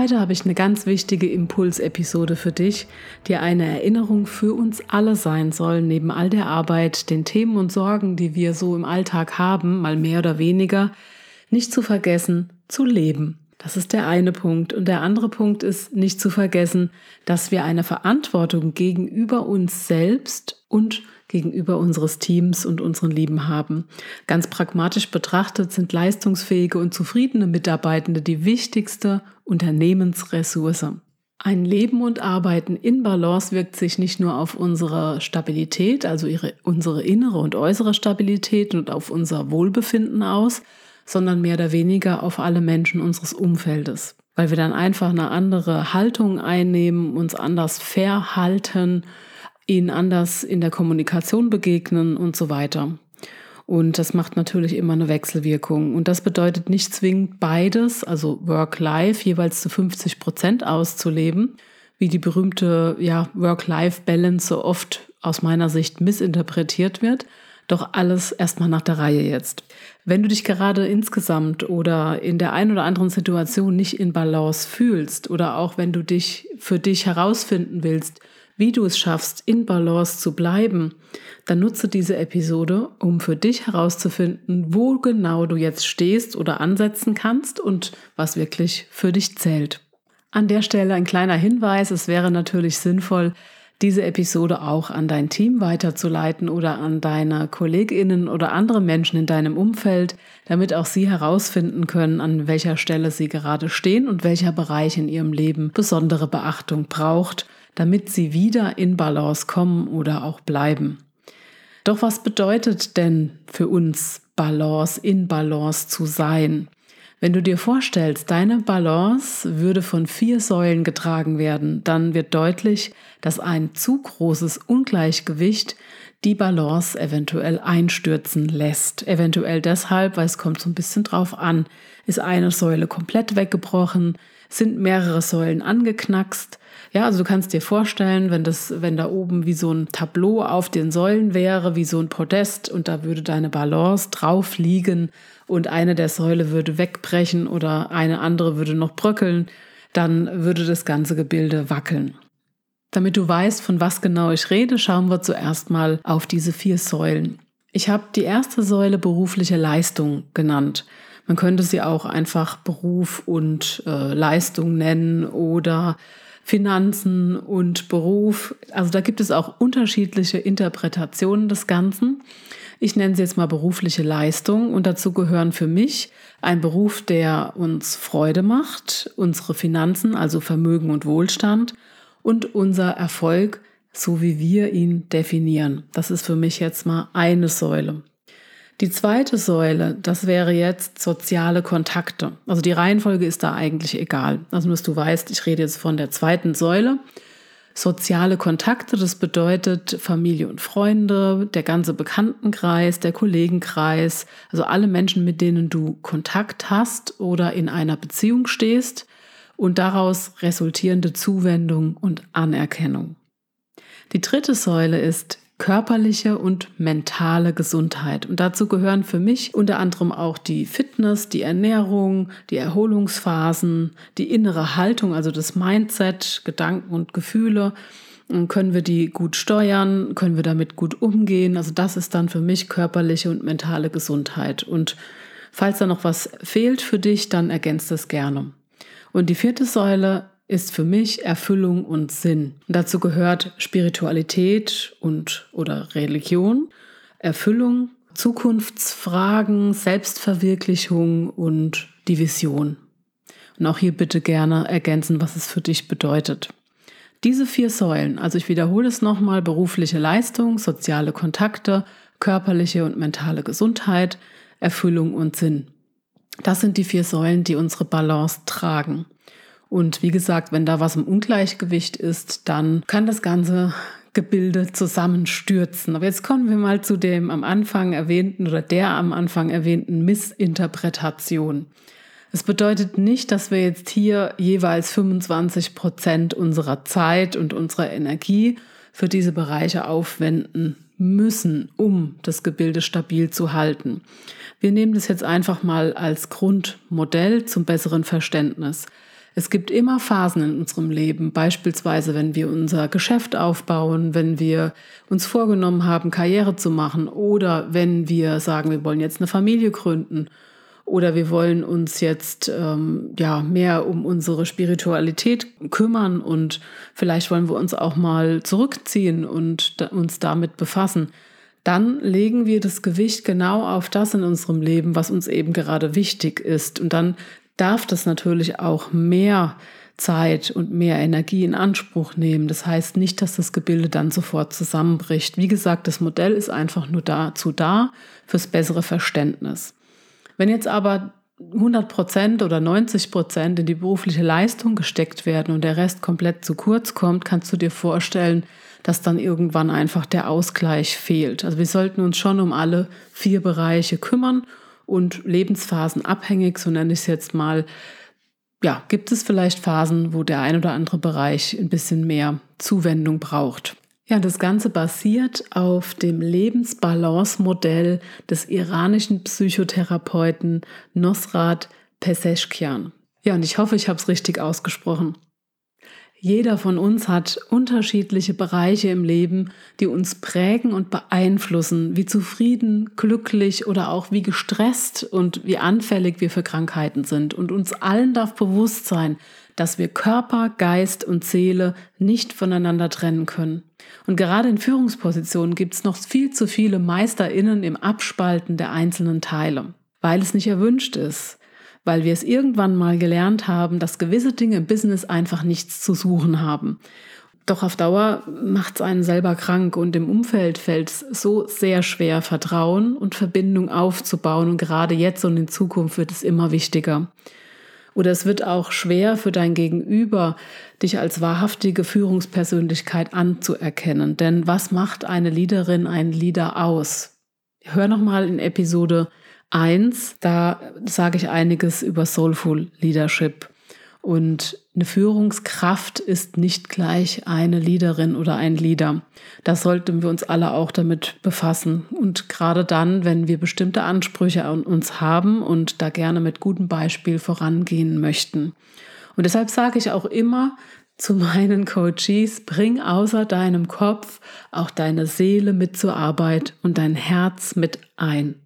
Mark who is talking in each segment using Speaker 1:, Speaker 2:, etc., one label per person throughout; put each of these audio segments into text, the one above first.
Speaker 1: Heute habe ich eine ganz wichtige Impulsepisode für dich, die eine Erinnerung für uns alle sein soll, neben all der Arbeit, den Themen und Sorgen, die wir so im Alltag haben, mal mehr oder weniger, nicht zu vergessen, zu leben. Das ist der eine Punkt. Und der andere Punkt ist nicht zu vergessen, dass wir eine Verantwortung gegenüber uns selbst und gegenüber unseres Teams und unseren Lieben haben. Ganz pragmatisch betrachtet sind leistungsfähige und zufriedene Mitarbeitende die wichtigste Unternehmensressource. Ein Leben und Arbeiten in Balance wirkt sich nicht nur auf unsere Stabilität, also ihre, unsere innere und äußere Stabilität und auf unser Wohlbefinden aus, sondern mehr oder weniger auf alle Menschen unseres Umfeldes, weil wir dann einfach eine andere Haltung einnehmen, uns anders verhalten ihnen anders in der Kommunikation begegnen und so weiter. Und das macht natürlich immer eine Wechselwirkung. Und das bedeutet nicht zwingend beides, also Work-Life jeweils zu 50 Prozent auszuleben, wie die berühmte ja, Work-Life-Balance so oft aus meiner Sicht missinterpretiert wird. Doch alles erstmal nach der Reihe jetzt. Wenn du dich gerade insgesamt oder in der einen oder anderen Situation nicht in Balance fühlst oder auch wenn du dich für dich herausfinden willst, wie du es schaffst, in Balance zu bleiben, dann nutze diese Episode, um für dich herauszufinden, wo genau du jetzt stehst oder ansetzen kannst und was wirklich für dich zählt. An der Stelle ein kleiner Hinweis, es wäre natürlich sinnvoll, diese Episode auch an dein Team weiterzuleiten oder an deine Kolleginnen oder andere Menschen in deinem Umfeld, damit auch sie herausfinden können, an welcher Stelle sie gerade stehen und welcher Bereich in ihrem Leben besondere Beachtung braucht damit sie wieder in Balance kommen oder auch bleiben. Doch was bedeutet denn für uns Balance, in Balance zu sein? Wenn du dir vorstellst, deine Balance würde von vier Säulen getragen werden, dann wird deutlich, dass ein zu großes Ungleichgewicht die Balance eventuell einstürzen lässt. Eventuell deshalb, weil es kommt so ein bisschen drauf an, ist eine Säule komplett weggebrochen, sind mehrere Säulen angeknackst, ja, also du kannst dir vorstellen, wenn das, wenn da oben wie so ein Tableau auf den Säulen wäre, wie so ein Podest und da würde deine Balance drauf liegen und eine der Säule würde wegbrechen oder eine andere würde noch bröckeln, dann würde das ganze Gebilde wackeln. Damit du weißt, von was genau ich rede, schauen wir zuerst mal auf diese vier Säulen. Ich habe die erste Säule berufliche Leistung genannt. Man könnte sie auch einfach Beruf und äh, Leistung nennen oder Finanzen und Beruf. Also da gibt es auch unterschiedliche Interpretationen des Ganzen. Ich nenne sie jetzt mal berufliche Leistung und dazu gehören für mich ein Beruf, der uns Freude macht, unsere Finanzen, also Vermögen und Wohlstand und unser Erfolg, so wie wir ihn definieren. Das ist für mich jetzt mal eine Säule. Die zweite Säule, das wäre jetzt soziale Kontakte. Also die Reihenfolge ist da eigentlich egal. Also nur, dass du weißt, ich rede jetzt von der zweiten Säule. Soziale Kontakte, das bedeutet Familie und Freunde, der ganze Bekanntenkreis, der Kollegenkreis, also alle Menschen, mit denen du Kontakt hast oder in einer Beziehung stehst und daraus resultierende Zuwendung und Anerkennung. Die dritte Säule ist körperliche und mentale Gesundheit. Und dazu gehören für mich unter anderem auch die Fitness, die Ernährung, die Erholungsphasen, die innere Haltung, also das Mindset, Gedanken und Gefühle. Und können wir die gut steuern? Können wir damit gut umgehen? Also das ist dann für mich körperliche und mentale Gesundheit. Und falls da noch was fehlt für dich, dann ergänzt es gerne. Und die vierte Säule ist für mich Erfüllung und Sinn. Und dazu gehört Spiritualität und oder Religion, Erfüllung, Zukunftsfragen, Selbstverwirklichung und die Vision. Und auch hier bitte gerne ergänzen, was es für dich bedeutet. Diese vier Säulen, also ich wiederhole es nochmal, berufliche Leistung, soziale Kontakte, körperliche und mentale Gesundheit, Erfüllung und Sinn. Das sind die vier Säulen, die unsere Balance tragen. Und wie gesagt, wenn da was im Ungleichgewicht ist, dann kann das ganze Gebilde zusammenstürzen. Aber jetzt kommen wir mal zu dem am Anfang erwähnten oder der am Anfang erwähnten Missinterpretation. Es bedeutet nicht, dass wir jetzt hier jeweils 25 Prozent unserer Zeit und unserer Energie für diese Bereiche aufwenden müssen, um das Gebilde stabil zu halten. Wir nehmen das jetzt einfach mal als Grundmodell zum besseren Verständnis. Es gibt immer Phasen in unserem Leben, beispielsweise wenn wir unser Geschäft aufbauen, wenn wir uns vorgenommen haben, Karriere zu machen oder wenn wir sagen, wir wollen jetzt eine Familie gründen oder wir wollen uns jetzt ähm, ja mehr um unsere Spiritualität kümmern und vielleicht wollen wir uns auch mal zurückziehen und uns damit befassen. Dann legen wir das Gewicht genau auf das in unserem Leben, was uns eben gerade wichtig ist. Und dann darf das natürlich auch mehr Zeit und mehr Energie in Anspruch nehmen. Das heißt nicht, dass das Gebilde dann sofort zusammenbricht. Wie gesagt, das Modell ist einfach nur dazu da, fürs bessere Verständnis. Wenn jetzt aber 100 Prozent oder 90 Prozent in die berufliche Leistung gesteckt werden und der Rest komplett zu kurz kommt, kannst du dir vorstellen, dass dann irgendwann einfach der Ausgleich fehlt. Also wir sollten uns schon um alle vier Bereiche kümmern und Lebensphasen abhängig, so nenne ich es jetzt mal. Ja, gibt es vielleicht Phasen, wo der ein oder andere Bereich ein bisschen mehr Zuwendung braucht. Ja, das Ganze basiert auf dem Lebensbalance-Modell des iranischen Psychotherapeuten Nosrat Peseschkian. Ja, und ich hoffe, ich habe es richtig ausgesprochen. Jeder von uns hat unterschiedliche Bereiche im Leben, die uns prägen und beeinflussen, wie zufrieden, glücklich oder auch wie gestresst und wie anfällig wir für Krankheiten sind. Und uns allen darf bewusst sein, dass wir Körper, Geist und Seele nicht voneinander trennen können. Und gerade in Führungspositionen gibt es noch viel zu viele Meisterinnen im Abspalten der einzelnen Teile, weil es nicht erwünscht ist, weil wir es irgendwann mal gelernt haben, dass gewisse Dinge im Business einfach nichts zu suchen haben. Doch auf Dauer macht es einen selber krank und im Umfeld fällt es so sehr schwer, Vertrauen und Verbindung aufzubauen. Und gerade jetzt und in Zukunft wird es immer wichtiger. Oder es wird auch schwer für dein Gegenüber, dich als wahrhaftige Führungspersönlichkeit anzuerkennen. Denn was macht eine Leaderin, ein Leader aus? Hör nochmal in Episode 1, da sage ich einiges über Soulful Leadership. Und eine Führungskraft ist nicht gleich eine Leaderin oder ein Leader. Da sollten wir uns alle auch damit befassen. Und gerade dann, wenn wir bestimmte Ansprüche an uns haben und da gerne mit gutem Beispiel vorangehen möchten. Und deshalb sage ich auch immer zu meinen Coaches, bring außer deinem Kopf auch deine Seele mit zur Arbeit und dein Herz mit ein.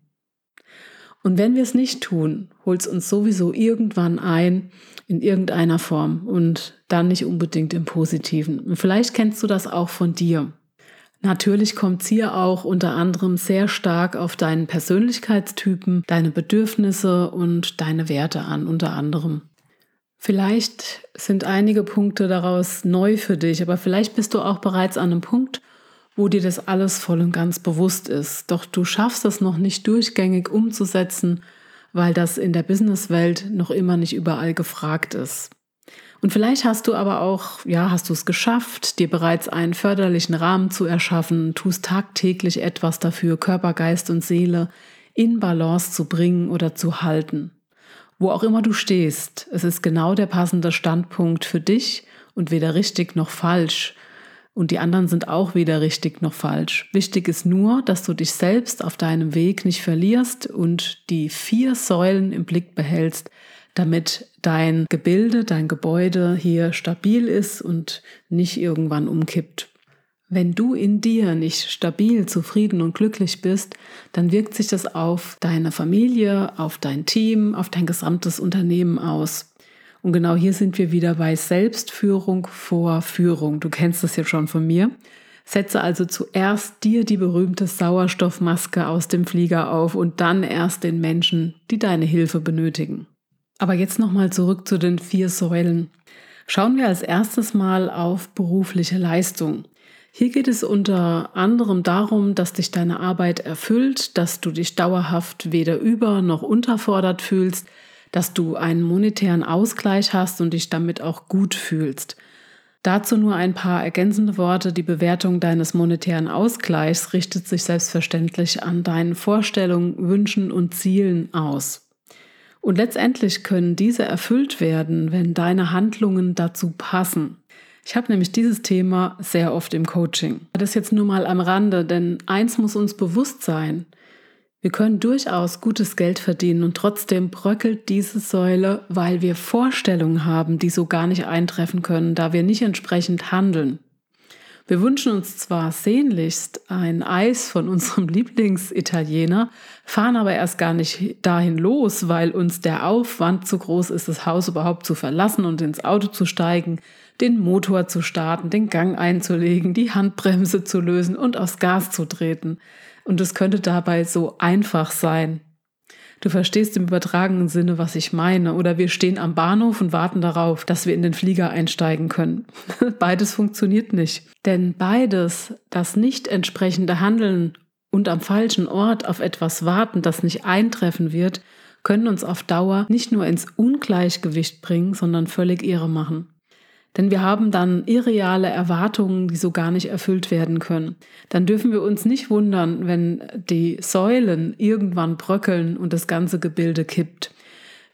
Speaker 1: Und wenn wir es nicht tun, holt es uns sowieso irgendwann ein in irgendeiner Form und dann nicht unbedingt im Positiven. Und vielleicht kennst du das auch von dir. Natürlich kommt es hier auch unter anderem sehr stark auf deinen Persönlichkeitstypen, deine Bedürfnisse und deine Werte an, unter anderem. Vielleicht sind einige Punkte daraus neu für dich, aber vielleicht bist du auch bereits an einem Punkt, wo dir das alles voll und ganz bewusst ist. Doch du schaffst es noch nicht durchgängig umzusetzen, weil das in der Businesswelt noch immer nicht überall gefragt ist. Und vielleicht hast du aber auch, ja, hast du es geschafft, dir bereits einen förderlichen Rahmen zu erschaffen, tust tagtäglich etwas dafür, Körper, Geist und Seele in Balance zu bringen oder zu halten. Wo auch immer du stehst, es ist genau der passende Standpunkt für dich und weder richtig noch falsch, und die anderen sind auch weder richtig noch falsch. Wichtig ist nur, dass du dich selbst auf deinem Weg nicht verlierst und die vier Säulen im Blick behältst, damit dein Gebilde, dein Gebäude hier stabil ist und nicht irgendwann umkippt. Wenn du in dir nicht stabil, zufrieden und glücklich bist, dann wirkt sich das auf deine Familie, auf dein Team, auf dein gesamtes Unternehmen aus. Und genau hier sind wir wieder bei Selbstführung vor Führung. Du kennst das jetzt schon von mir. Setze also zuerst dir die berühmte Sauerstoffmaske aus dem Flieger auf und dann erst den Menschen, die deine Hilfe benötigen. Aber jetzt nochmal zurück zu den vier Säulen. Schauen wir als erstes mal auf berufliche Leistung. Hier geht es unter anderem darum, dass dich deine Arbeit erfüllt, dass du dich dauerhaft weder über noch unterfordert fühlst, dass du einen monetären Ausgleich hast und dich damit auch gut fühlst. Dazu nur ein paar ergänzende Worte. Die Bewertung deines monetären Ausgleichs richtet sich selbstverständlich an deinen Vorstellungen, Wünschen und Zielen aus. Und letztendlich können diese erfüllt werden, wenn deine Handlungen dazu passen. Ich habe nämlich dieses Thema sehr oft im Coaching. Das jetzt nur mal am Rande, denn eins muss uns bewusst sein. Wir können durchaus gutes Geld verdienen und trotzdem bröckelt diese Säule, weil wir Vorstellungen haben, die so gar nicht eintreffen können, da wir nicht entsprechend handeln. Wir wünschen uns zwar sehnlichst ein Eis von unserem Lieblingsitaliener, fahren aber erst gar nicht dahin los, weil uns der Aufwand zu groß ist, das Haus überhaupt zu verlassen und ins Auto zu steigen, den Motor zu starten, den Gang einzulegen, die Handbremse zu lösen und aufs Gas zu treten. Und es könnte dabei so einfach sein. Du verstehst im übertragenen Sinne, was ich meine. Oder wir stehen am Bahnhof und warten darauf, dass wir in den Flieger einsteigen können. Beides funktioniert nicht. Denn beides, das nicht entsprechende Handeln und am falschen Ort auf etwas warten, das nicht eintreffen wird, können uns auf Dauer nicht nur ins Ungleichgewicht bringen, sondern völlig irre machen. Denn wir haben dann irreale Erwartungen, die so gar nicht erfüllt werden können. Dann dürfen wir uns nicht wundern, wenn die Säulen irgendwann bröckeln und das ganze Gebilde kippt.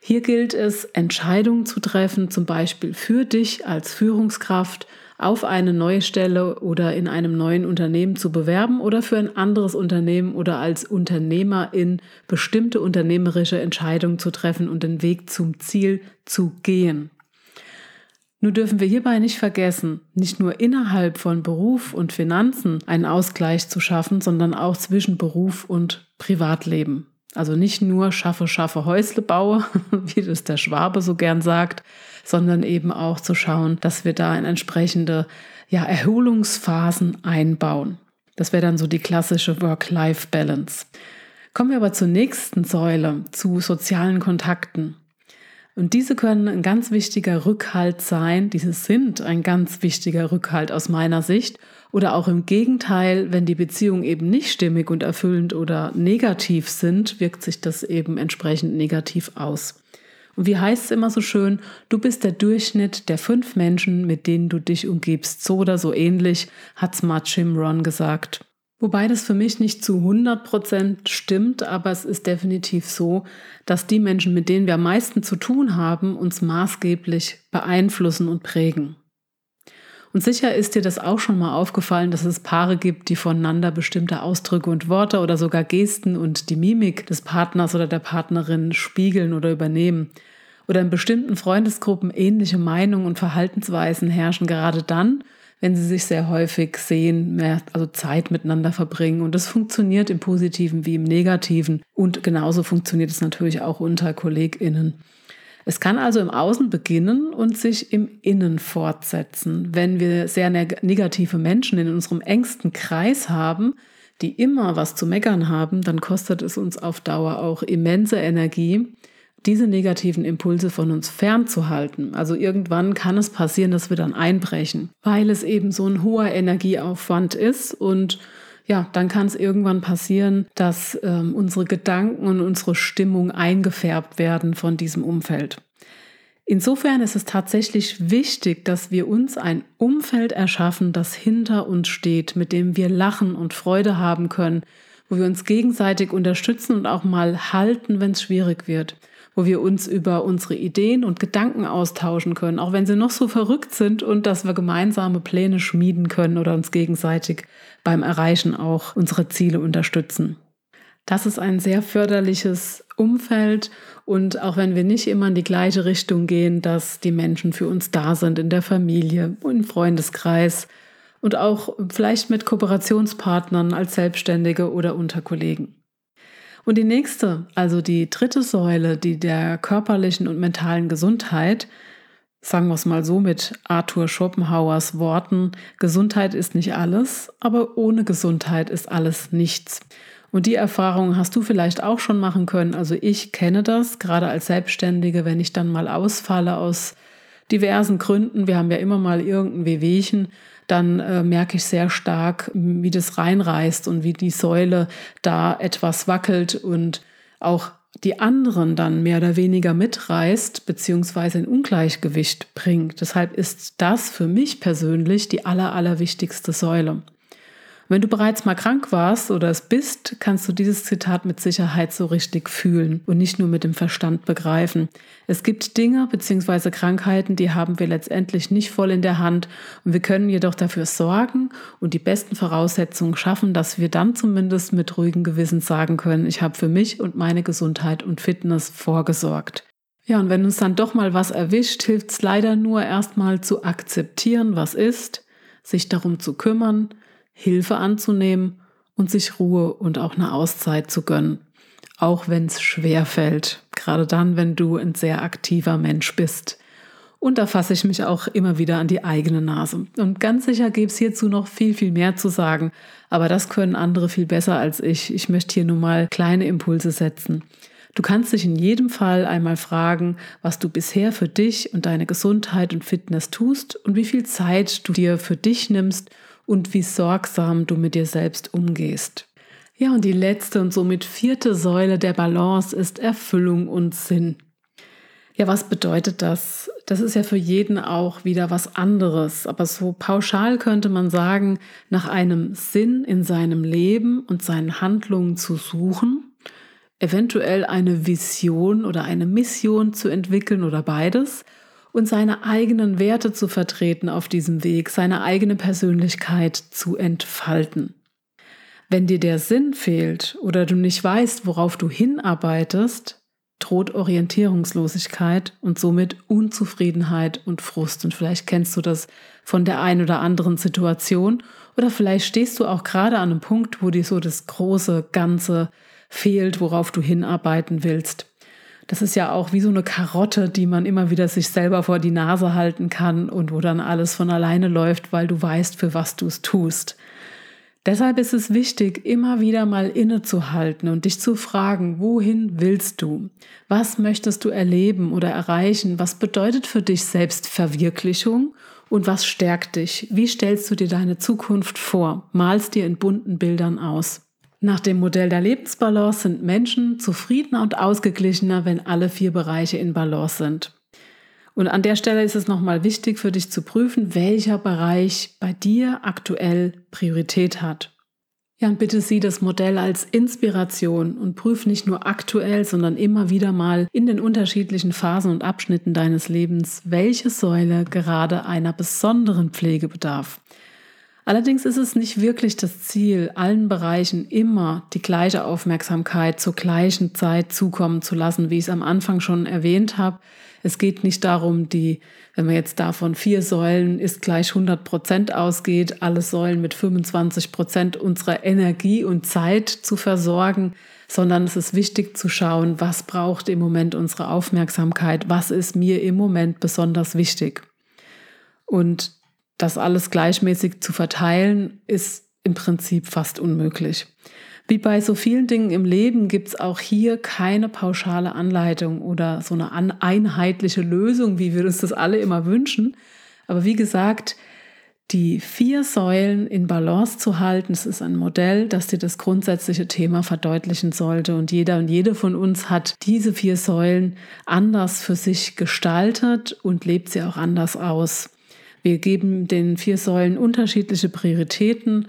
Speaker 1: Hier gilt es, Entscheidungen zu treffen, zum Beispiel für dich als Führungskraft auf eine neue Stelle oder in einem neuen Unternehmen zu bewerben oder für ein anderes Unternehmen oder als Unternehmer in bestimmte unternehmerische Entscheidungen zu treffen und den Weg zum Ziel zu gehen. Nur dürfen wir hierbei nicht vergessen, nicht nur innerhalb von Beruf und Finanzen einen Ausgleich zu schaffen, sondern auch zwischen Beruf und Privatleben. Also nicht nur schaffe, schaffe, Häusle baue, wie das der Schwabe so gern sagt, sondern eben auch zu schauen, dass wir da in entsprechende ja, Erholungsphasen einbauen. Das wäre dann so die klassische Work-Life-Balance. Kommen wir aber zur nächsten Säule, zu sozialen Kontakten. Und diese können ein ganz wichtiger Rückhalt sein, diese sind ein ganz wichtiger Rückhalt aus meiner Sicht. Oder auch im Gegenteil, wenn die Beziehungen eben nicht stimmig und erfüllend oder negativ sind, wirkt sich das eben entsprechend negativ aus. Und wie heißt es immer so schön, du bist der Durchschnitt der fünf Menschen, mit denen du dich umgibst. So oder so ähnlich hat Smart Jim Ron gesagt. Wobei das für mich nicht zu 100 Prozent stimmt, aber es ist definitiv so, dass die Menschen, mit denen wir am meisten zu tun haben, uns maßgeblich beeinflussen und prägen. Und sicher ist dir das auch schon mal aufgefallen, dass es Paare gibt, die voneinander bestimmte Ausdrücke und Worte oder sogar Gesten und die Mimik des Partners oder der Partnerin spiegeln oder übernehmen. Oder in bestimmten Freundesgruppen ähnliche Meinungen und Verhaltensweisen herrschen gerade dann, wenn sie sich sehr häufig sehen, mehr also Zeit miteinander verbringen. Und das funktioniert im Positiven wie im Negativen. Und genauso funktioniert es natürlich auch unter KollegInnen. Es kann also im Außen beginnen und sich im Innen fortsetzen. Wenn wir sehr negative Menschen in unserem engsten Kreis haben, die immer was zu meckern haben, dann kostet es uns auf Dauer auch immense Energie diese negativen Impulse von uns fernzuhalten. Also irgendwann kann es passieren, dass wir dann einbrechen, weil es eben so ein hoher Energieaufwand ist und ja, dann kann es irgendwann passieren, dass ähm, unsere Gedanken und unsere Stimmung eingefärbt werden von diesem Umfeld. Insofern ist es tatsächlich wichtig, dass wir uns ein Umfeld erschaffen, das hinter uns steht, mit dem wir lachen und Freude haben können, wo wir uns gegenseitig unterstützen und auch mal halten, wenn es schwierig wird wo wir uns über unsere Ideen und Gedanken austauschen können, auch wenn sie noch so verrückt sind und dass wir gemeinsame Pläne schmieden können oder uns gegenseitig beim Erreichen auch unsere Ziele unterstützen. Das ist ein sehr förderliches Umfeld und auch wenn wir nicht immer in die gleiche Richtung gehen, dass die Menschen für uns da sind in der Familie, im Freundeskreis und auch vielleicht mit Kooperationspartnern als Selbstständige oder unter Kollegen. Und die nächste, also die dritte Säule, die der körperlichen und mentalen Gesundheit, sagen wir es mal so mit Arthur Schopenhauers Worten, Gesundheit ist nicht alles, aber ohne Gesundheit ist alles nichts. Und die Erfahrung hast du vielleicht auch schon machen können. Also ich kenne das, gerade als Selbstständige, wenn ich dann mal ausfalle aus diversen Gründen. Wir haben ja immer mal irgendein Wehwehchen. Dann äh, merke ich sehr stark, wie das reinreißt und wie die Säule da etwas wackelt und auch die anderen dann mehr oder weniger mitreißt beziehungsweise in Ungleichgewicht bringt. Deshalb ist das für mich persönlich die aller, allerwichtigste Säule. Wenn du bereits mal krank warst oder es bist, kannst du dieses Zitat mit Sicherheit so richtig fühlen und nicht nur mit dem Verstand begreifen. Es gibt Dinge bzw. Krankheiten, die haben wir letztendlich nicht voll in der Hand und wir können jedoch dafür sorgen und die besten Voraussetzungen schaffen, dass wir dann zumindest mit ruhigem Gewissen sagen können, ich habe für mich und meine Gesundheit und Fitness vorgesorgt. Ja, und wenn uns dann doch mal was erwischt, hilft es leider nur erstmal zu akzeptieren, was ist, sich darum zu kümmern, Hilfe anzunehmen und sich Ruhe und auch eine Auszeit zu gönnen. Auch wenn es schwer fällt, gerade dann, wenn du ein sehr aktiver Mensch bist. Und da fasse ich mich auch immer wieder an die eigene Nase. Und ganz sicher gäbe es hierzu noch viel, viel mehr zu sagen. Aber das können andere viel besser als ich. Ich möchte hier nur mal kleine Impulse setzen. Du kannst dich in jedem Fall einmal fragen, was du bisher für dich und deine Gesundheit und Fitness tust und wie viel Zeit du dir für dich nimmst und wie sorgsam du mit dir selbst umgehst. Ja, und die letzte und somit vierte Säule der Balance ist Erfüllung und Sinn. Ja, was bedeutet das? Das ist ja für jeden auch wieder was anderes. Aber so pauschal könnte man sagen, nach einem Sinn in seinem Leben und seinen Handlungen zu suchen, eventuell eine Vision oder eine Mission zu entwickeln oder beides und seine eigenen Werte zu vertreten auf diesem Weg, seine eigene Persönlichkeit zu entfalten. Wenn dir der Sinn fehlt oder du nicht weißt, worauf du hinarbeitest, droht Orientierungslosigkeit und somit Unzufriedenheit und Frust. Und vielleicht kennst du das von der einen oder anderen Situation oder vielleicht stehst du auch gerade an einem Punkt, wo dir so das große Ganze fehlt, worauf du hinarbeiten willst. Das ist ja auch wie so eine Karotte, die man immer wieder sich selber vor die Nase halten kann und wo dann alles von alleine läuft, weil du weißt, für was du es tust. Deshalb ist es wichtig, immer wieder mal innezuhalten und dich zu fragen, wohin willst du? Was möchtest du erleben oder erreichen? Was bedeutet für dich Selbstverwirklichung? Und was stärkt dich? Wie stellst du dir deine Zukunft vor? Malst dir in bunten Bildern aus. Nach dem Modell der Lebensbalance sind Menschen zufriedener und ausgeglichener, wenn alle vier Bereiche in Balance sind. Und an der Stelle ist es nochmal wichtig für dich zu prüfen, welcher Bereich bei dir aktuell Priorität hat. Ja, und bitte sieh das Modell als Inspiration und prüf nicht nur aktuell, sondern immer wieder mal in den unterschiedlichen Phasen und Abschnitten deines Lebens, welche Säule gerade einer besonderen Pflege bedarf. Allerdings ist es nicht wirklich das Ziel, allen Bereichen immer die gleiche Aufmerksamkeit zur gleichen Zeit zukommen zu lassen, wie ich es am Anfang schon erwähnt habe. Es geht nicht darum, die, wenn man jetzt davon vier Säulen ist gleich 100 Prozent ausgeht, alle Säulen mit 25 Prozent unserer Energie und Zeit zu versorgen, sondern es ist wichtig zu schauen, was braucht im Moment unsere Aufmerksamkeit, was ist mir im Moment besonders wichtig. Und das alles gleichmäßig zu verteilen, ist im Prinzip fast unmöglich. Wie bei so vielen Dingen im Leben gibt es auch hier keine pauschale Anleitung oder so eine einheitliche Lösung, wie wir uns das alle immer wünschen. Aber wie gesagt, die vier Säulen in Balance zu halten, das ist ein Modell, das dir das grundsätzliche Thema verdeutlichen sollte. Und jeder und jede von uns hat diese vier Säulen anders für sich gestaltet und lebt sie auch anders aus. Wir geben den vier Säulen unterschiedliche Prioritäten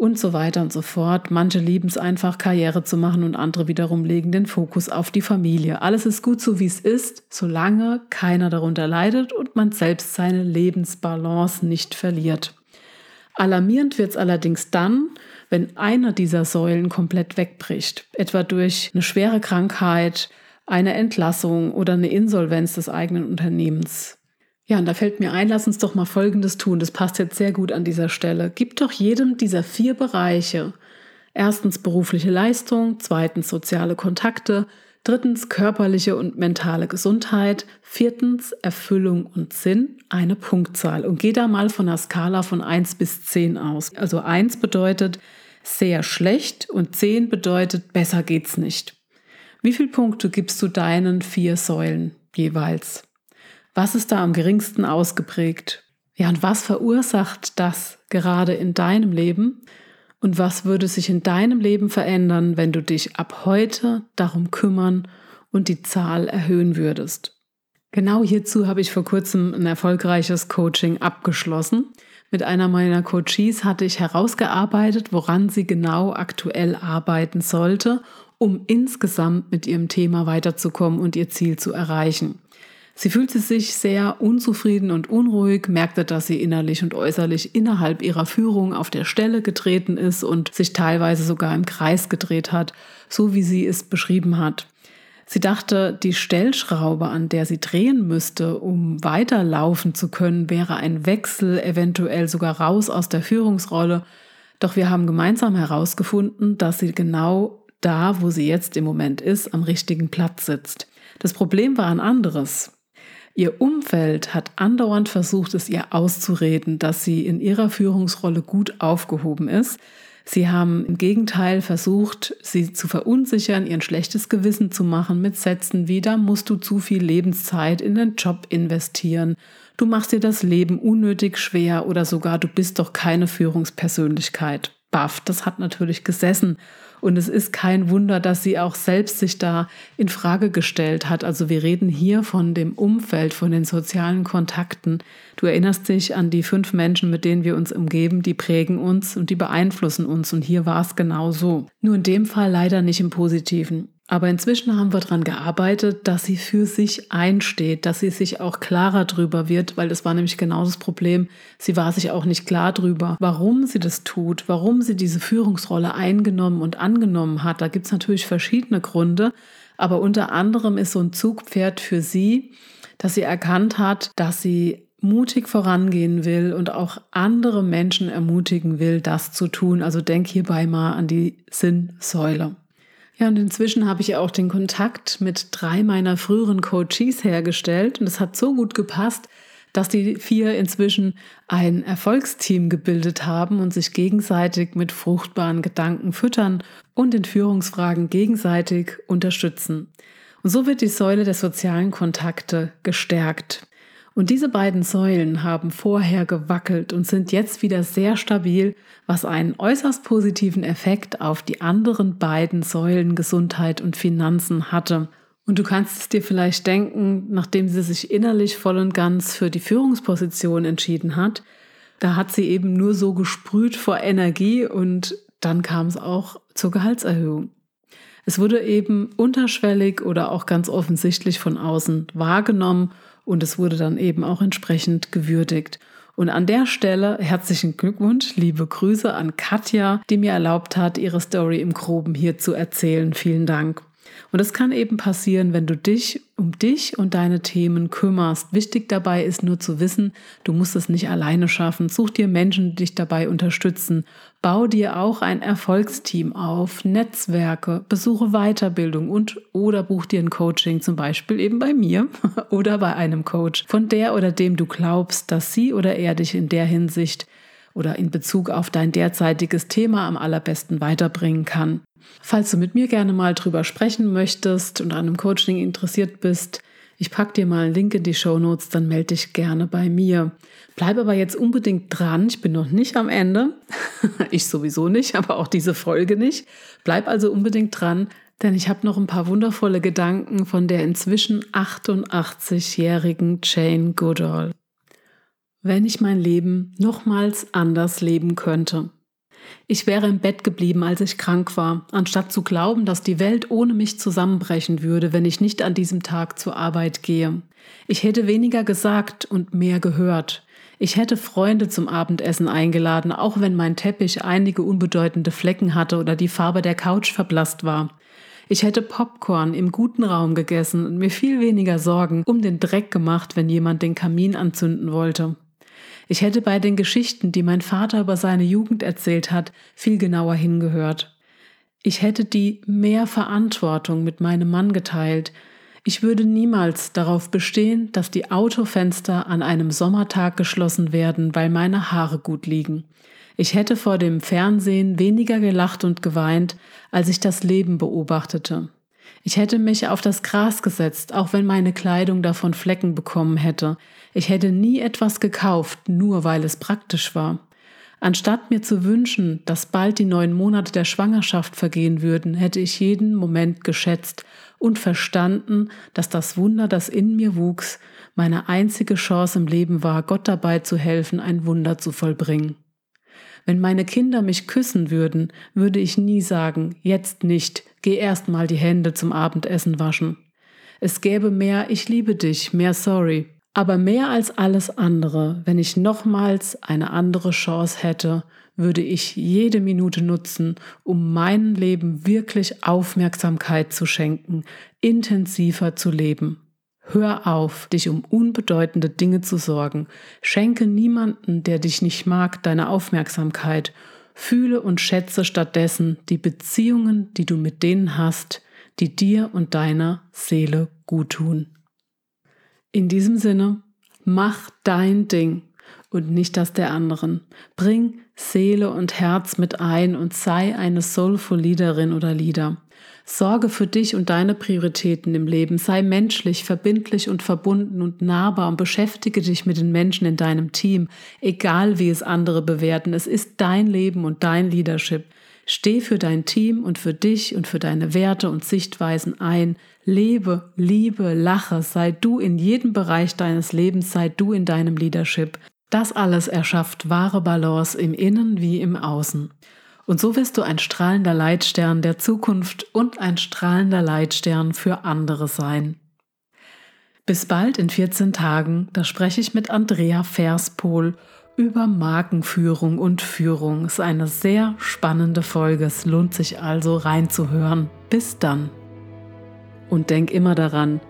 Speaker 1: und so weiter und so fort. Manche lieben es einfach, Karriere zu machen und andere wiederum legen den Fokus auf die Familie. Alles ist gut so, wie es ist, solange keiner darunter leidet und man selbst seine Lebensbalance nicht verliert. Alarmierend wird es allerdings dann, wenn einer dieser Säulen komplett wegbricht, etwa durch eine schwere Krankheit, eine Entlassung oder eine Insolvenz des eigenen Unternehmens. Ja, und da fällt mir ein, lass uns doch mal Folgendes tun. Das passt jetzt sehr gut an dieser Stelle. Gib doch jedem dieser vier Bereiche, erstens berufliche Leistung, zweitens soziale Kontakte, Drittens körperliche und mentale Gesundheit. Viertens Erfüllung und Sinn, eine Punktzahl. Und geh da mal von einer Skala von 1 bis 10 aus. Also 1 bedeutet sehr schlecht und 10 bedeutet besser geht's nicht. Wie viele Punkte gibst du deinen vier Säulen jeweils? Was ist da am geringsten ausgeprägt? Ja, und was verursacht das gerade in deinem Leben? Und was würde sich in deinem Leben verändern, wenn du dich ab heute darum kümmern und die Zahl erhöhen würdest? Genau hierzu habe ich vor kurzem ein erfolgreiches Coaching abgeschlossen. Mit einer meiner Coaches hatte ich herausgearbeitet, woran sie genau aktuell arbeiten sollte, um insgesamt mit ihrem Thema weiterzukommen und ihr Ziel zu erreichen. Sie fühlte sich sehr unzufrieden und unruhig, merkte, dass sie innerlich und äußerlich innerhalb ihrer Führung auf der Stelle getreten ist und sich teilweise sogar im Kreis gedreht hat, so wie sie es beschrieben hat. Sie dachte, die Stellschraube, an der sie drehen müsste, um weiterlaufen zu können, wäre ein Wechsel, eventuell sogar raus aus der Führungsrolle. Doch wir haben gemeinsam herausgefunden, dass sie genau da, wo sie jetzt im Moment ist, am richtigen Platz sitzt. Das Problem war ein anderes. Ihr Umfeld hat andauernd versucht, es ihr auszureden, dass sie in ihrer Führungsrolle gut aufgehoben ist. Sie haben im Gegenteil versucht, sie zu verunsichern, ihr ein schlechtes Gewissen zu machen mit Sätzen wie, da musst du zu viel Lebenszeit in den Job investieren, du machst dir das Leben unnötig schwer oder sogar du bist doch keine Führungspersönlichkeit. Baff, das hat natürlich gesessen. Und es ist kein Wunder, dass sie auch selbst sich da in Frage gestellt hat. Also wir reden hier von dem Umfeld, von den sozialen Kontakten. Du erinnerst dich an die fünf Menschen, mit denen wir uns umgeben, die prägen uns und die beeinflussen uns. Und hier war es genau so. Nur in dem Fall leider nicht im Positiven. Aber inzwischen haben wir daran gearbeitet, dass sie für sich einsteht, dass sie sich auch klarer drüber wird, weil das war nämlich genau das Problem. Sie war sich auch nicht klar drüber, warum sie das tut, warum sie diese Führungsrolle eingenommen und angenommen hat. Da gibt es natürlich verschiedene Gründe, aber unter anderem ist so ein Zugpferd für sie, dass sie erkannt hat, dass sie mutig vorangehen will und auch andere Menschen ermutigen will, das zu tun. Also denk hierbei mal an die Sinnsäule. Ja, und inzwischen habe ich auch den Kontakt mit drei meiner früheren Coaches hergestellt und es hat so gut gepasst, dass die vier inzwischen ein Erfolgsteam gebildet haben und sich gegenseitig mit fruchtbaren Gedanken füttern und in Führungsfragen gegenseitig unterstützen. Und so wird die Säule der sozialen Kontakte gestärkt. Und diese beiden Säulen haben vorher gewackelt und sind jetzt wieder sehr stabil, was einen äußerst positiven Effekt auf die anderen beiden Säulen Gesundheit und Finanzen hatte. Und du kannst es dir vielleicht denken, nachdem sie sich innerlich voll und ganz für die Führungsposition entschieden hat, da hat sie eben nur so gesprüht vor Energie und dann kam es auch zur Gehaltserhöhung. Es wurde eben unterschwellig oder auch ganz offensichtlich von außen wahrgenommen und es wurde dann eben auch entsprechend gewürdigt. Und an der Stelle herzlichen Glückwunsch, liebe Grüße an Katja, die mir erlaubt hat, ihre Story im Groben hier zu erzählen. Vielen Dank. Und das kann eben passieren, wenn du dich um dich und deine Themen kümmerst. Wichtig dabei ist nur zu wissen, du musst es nicht alleine schaffen. Such dir Menschen, die dich dabei unterstützen. Bau dir auch ein Erfolgsteam auf, Netzwerke, besuche Weiterbildung und oder buch dir ein Coaching, zum Beispiel eben bei mir oder bei einem Coach, von der oder dem du glaubst, dass sie oder er dich in der Hinsicht oder in Bezug auf dein derzeitiges Thema am allerbesten weiterbringen kann. Falls du mit mir gerne mal drüber sprechen möchtest und an einem Coaching interessiert bist, ich packe dir mal einen Link in die Show Notes, dann melde dich gerne bei mir. Bleib aber jetzt unbedingt dran. Ich bin noch nicht am Ende. ich sowieso nicht, aber auch diese Folge nicht. Bleib also unbedingt dran, denn ich habe noch ein paar wundervolle Gedanken von der inzwischen 88-jährigen Jane Goodall. Wenn ich mein Leben nochmals anders leben könnte. Ich wäre im Bett geblieben, als ich krank war, anstatt zu glauben, dass die Welt ohne mich zusammenbrechen würde, wenn ich nicht an diesem Tag zur Arbeit gehe. Ich hätte weniger gesagt und mehr gehört. Ich hätte Freunde zum Abendessen eingeladen, auch wenn mein Teppich einige unbedeutende Flecken hatte oder die Farbe der Couch verblasst war. Ich hätte Popcorn im guten Raum gegessen und mir viel weniger Sorgen um den Dreck gemacht, wenn jemand den Kamin anzünden wollte. Ich hätte bei den Geschichten, die mein Vater über seine Jugend erzählt hat, viel genauer hingehört. Ich hätte die mehr Verantwortung mit meinem Mann geteilt. Ich würde niemals darauf bestehen, dass die Autofenster an einem Sommertag geschlossen werden, weil meine Haare gut liegen. Ich hätte vor dem Fernsehen weniger gelacht und geweint, als ich das Leben beobachtete. Ich hätte mich auf das Gras gesetzt, auch wenn meine Kleidung davon Flecken bekommen hätte. Ich hätte nie etwas gekauft, nur weil es praktisch war. Anstatt mir zu wünschen, dass bald die neun Monate der Schwangerschaft vergehen würden, hätte ich jeden Moment geschätzt und verstanden, dass das Wunder, das in mir wuchs, meine einzige Chance im Leben war, Gott dabei zu helfen, ein Wunder zu vollbringen. Wenn meine Kinder mich küssen würden, würde ich nie sagen, jetzt nicht, geh erst mal die Hände zum Abendessen waschen. Es gäbe mehr Ich liebe dich, mehr Sorry. Aber mehr als alles andere, wenn ich nochmals eine andere Chance hätte, würde ich jede Minute nutzen, um meinem Leben wirklich Aufmerksamkeit zu schenken, intensiver zu leben. Hör auf, dich um unbedeutende Dinge zu sorgen. Schenke niemanden, der dich nicht mag, deine Aufmerksamkeit. Fühle und schätze stattdessen die Beziehungen, die du mit denen hast, die dir und deiner Seele gut tun. In diesem Sinne, mach dein Ding und nicht das der anderen. Bring Seele und Herz mit ein und sei eine soulful Leaderin oder Leader. Sorge für dich und deine Prioritäten im Leben. Sei menschlich, verbindlich und verbunden und nahbar und beschäftige dich mit den Menschen in deinem Team, egal wie es andere bewerten. Es ist dein Leben und dein Leadership. Steh für dein Team und für dich und für deine Werte und Sichtweisen ein. Lebe, liebe, lache, sei du in jedem Bereich deines Lebens, sei du in deinem Leadership. Das alles erschafft wahre Balance im Innen wie im Außen. Und so wirst du ein strahlender Leitstern der Zukunft und ein strahlender Leitstern für andere sein. Bis bald in 14 Tagen, da spreche ich mit Andrea Verspohl über Markenführung und Führung. Es ist eine sehr spannende Folge, es lohnt sich also reinzuhören. Bis dann. Und denk immer daran,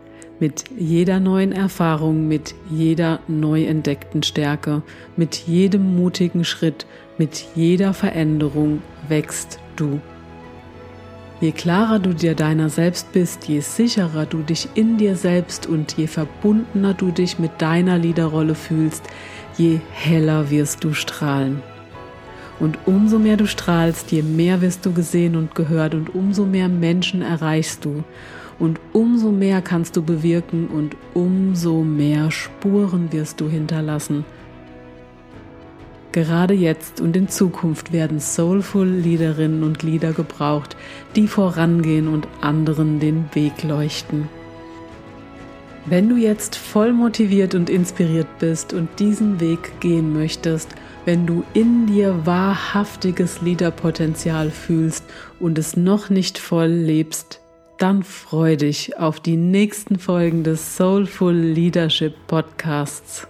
Speaker 1: mit jeder neuen Erfahrung, mit jeder neu entdeckten Stärke, mit jedem mutigen Schritt, mit jeder Veränderung wächst du. Je klarer du dir deiner selbst bist, je sicherer du dich in dir selbst und je verbundener du dich mit deiner Liederrolle fühlst, je heller wirst du strahlen. Und umso mehr du strahlst, je mehr wirst du gesehen und gehört und umso mehr Menschen erreichst du. Und umso mehr kannst du bewirken und umso mehr Spuren wirst du hinterlassen Gerade jetzt und in Zukunft werden soulful Liederinnen und Lieder gebraucht, die vorangehen und anderen den Weg leuchten. Wenn du jetzt voll motiviert und inspiriert bist und diesen Weg gehen möchtest, wenn du in dir wahrhaftiges Liederpotenzial fühlst und es noch nicht voll lebst, dann freu dich auf die nächsten Folgen des Soulful Leadership Podcasts.